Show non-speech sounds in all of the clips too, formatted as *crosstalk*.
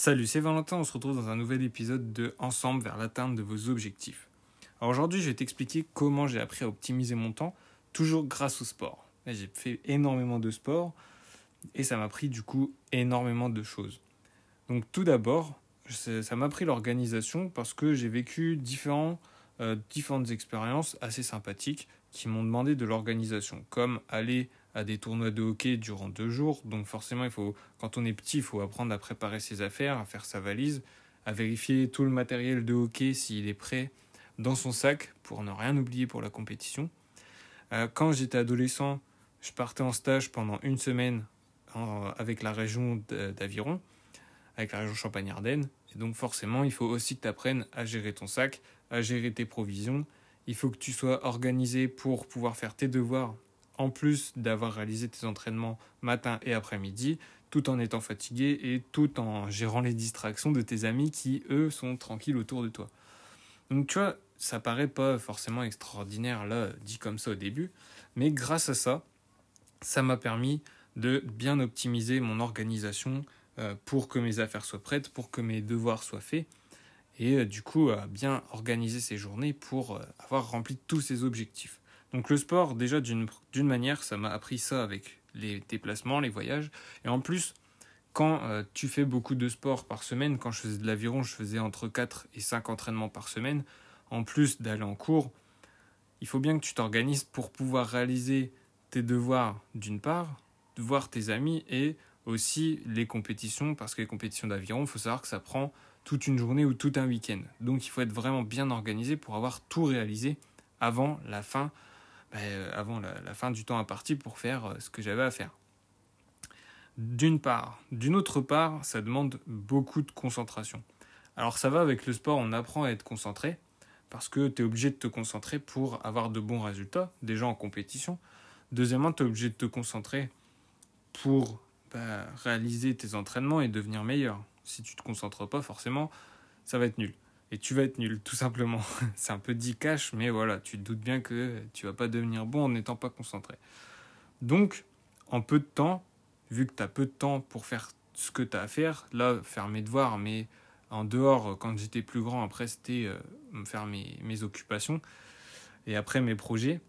Salut, c'est Valentin, on se retrouve dans un nouvel épisode de Ensemble vers l'atteinte de vos objectifs. Aujourd'hui, je vais t'expliquer comment j'ai appris à optimiser mon temps, toujours grâce au sport. J'ai fait énormément de sport et ça m'a pris du coup énormément de choses. Donc tout d'abord, ça m'a pris l'organisation parce que j'ai vécu euh, différentes expériences assez sympathiques qui m'ont demandé de l'organisation, comme aller à des tournois de hockey durant deux jours. Donc forcément, il faut, quand on est petit, il faut apprendre à préparer ses affaires, à faire sa valise, à vérifier tout le matériel de hockey s'il est prêt dans son sac pour ne rien oublier pour la compétition. Euh, quand j'étais adolescent, je partais en stage pendant une semaine avec la région d'Aviron, avec la région Champagne-Ardenne. Et donc forcément, il faut aussi que tu apprennes à gérer ton sac, à gérer tes provisions. Il faut que tu sois organisé pour pouvoir faire tes devoirs en plus d'avoir réalisé tes entraînements matin et après-midi, tout en étant fatigué et tout en gérant les distractions de tes amis qui, eux, sont tranquilles autour de toi. Donc tu vois, ça paraît pas forcément extraordinaire là, dit comme ça au début, mais grâce à ça, ça m'a permis de bien optimiser mon organisation euh, pour que mes affaires soient prêtes, pour que mes devoirs soient faits, et euh, du coup, bien organiser ces journées pour euh, avoir rempli tous ces objectifs. Donc le sport, déjà d'une manière, ça m'a appris ça avec les déplacements, les voyages. Et en plus, quand euh, tu fais beaucoup de sport par semaine, quand je faisais de l'aviron, je faisais entre 4 et 5 entraînements par semaine, en plus d'aller en cours, il faut bien que tu t'organises pour pouvoir réaliser tes devoirs d'une part, voir tes amis et aussi les compétitions, parce que les compétitions d'aviron, il faut savoir que ça prend toute une journée ou tout un week-end. Donc il faut être vraiment bien organisé pour avoir tout réalisé avant la fin bah, euh, avant la, fin du temps imparti pour faire euh, ce que j'avais à faire. D'une part. D'une autre part, ça demande beaucoup de concentration. Alors ça va avec le sport, on apprend à être concentré, parce que tu es obligé de te concentrer pour avoir de bons résultats, déjà en compétition. Deuxièmement, tu es obligé de te concentrer pour bah, réaliser tes entraînements et devenir meilleur. Si tu ne te concentres pas, forcément, ça va être nul et tu vas être nul, tout simplement. *laughs* c'est un peu dit cash, mais voilà, tu te doutes bien que tu vas pas devenir bon en n'étant pas concentré. Donc, en peu de temps, vu que tu as peu de temps pour faire ce que tu as à faire, là, faire mes devoirs, mais en dehors, quand j'étais plus grand, après, c'était euh, faire mes, mes occupations et après mes projets.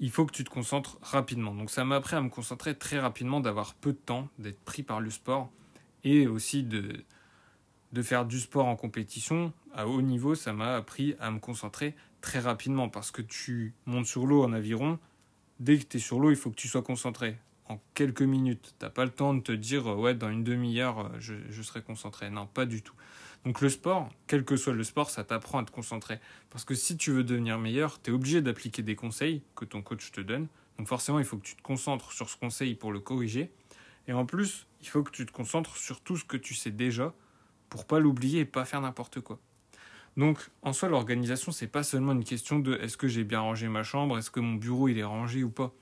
Il faut que tu te concentres rapidement. Donc ça m'a appris à me concentrer très rapidement, d'avoir peu de temps, d'être pris par le sport et aussi de, de faire du sport en compétition à haut niveau, ça m'a appris à me concentrer très rapidement parce que tu montes sur l'eau en aviron, dès que tu es sur l'eau, il faut que tu sois concentré. En quelques minutes, t'as pas le temps de te dire ouais dans une demi-heure je, je, serai concentré. Non, pas du tout. Donc le sport, quel que soit le sport, ça t'apprend à te concentrer. Parce que si tu veux devenir meilleur, tu es obligé d'appliquer des conseils que ton coach te donne. Donc forcément, il faut que tu te concentres sur ce conseil pour le corriger. Et en plus, il faut que tu te concentres sur tout ce que tu sais déjà pour pas l'oublier et pas faire n'importe quoi. Donc, en soi, l'organisation, c'est pas seulement une question de est-ce que j'ai bien rangé ma chambre, est-ce que mon bureau il est rangé ou pas.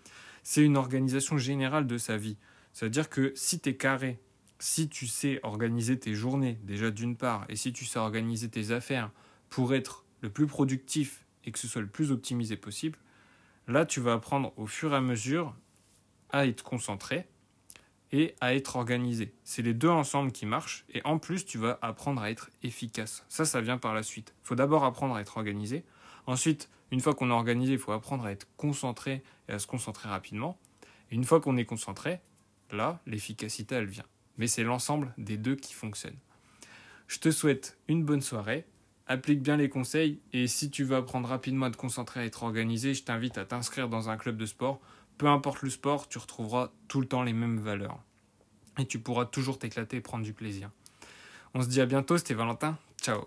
C'est une organisation générale de sa vie. C'est-à-dire que si tu es carré, si tu sais organiser tes journées, déjà d'une part, et si tu sais organiser tes affaires pour être le plus productif et que ce soit le plus optimisé possible, là, tu vas apprendre au fur et à mesure à être concentré, et à être organisé. C'est les deux ensemble qui marchent et en plus tu vas apprendre à être efficace. Ça, ça vient par la suite. Faut d'abord apprendre à être organisé. Ensuite, une fois qu'on est organisé, il faut apprendre à être concentré et à se concentrer rapidement. Et une fois qu'on est concentré, là, l'efficacité, elle vient. Mais c'est l'ensemble des deux qui fonctionnent. Je te souhaite une bonne soirée. Applique bien les conseils et si tu veux apprendre rapidement à te concentrer, à être organisé, je t'invite à t'inscrire dans un club de sport peu importe le sport, tu retrouveras tout le temps les mêmes valeurs. Et tu pourras toujours t'éclater et prendre du plaisir. On se dit à bientôt, c'était Valentin. Ciao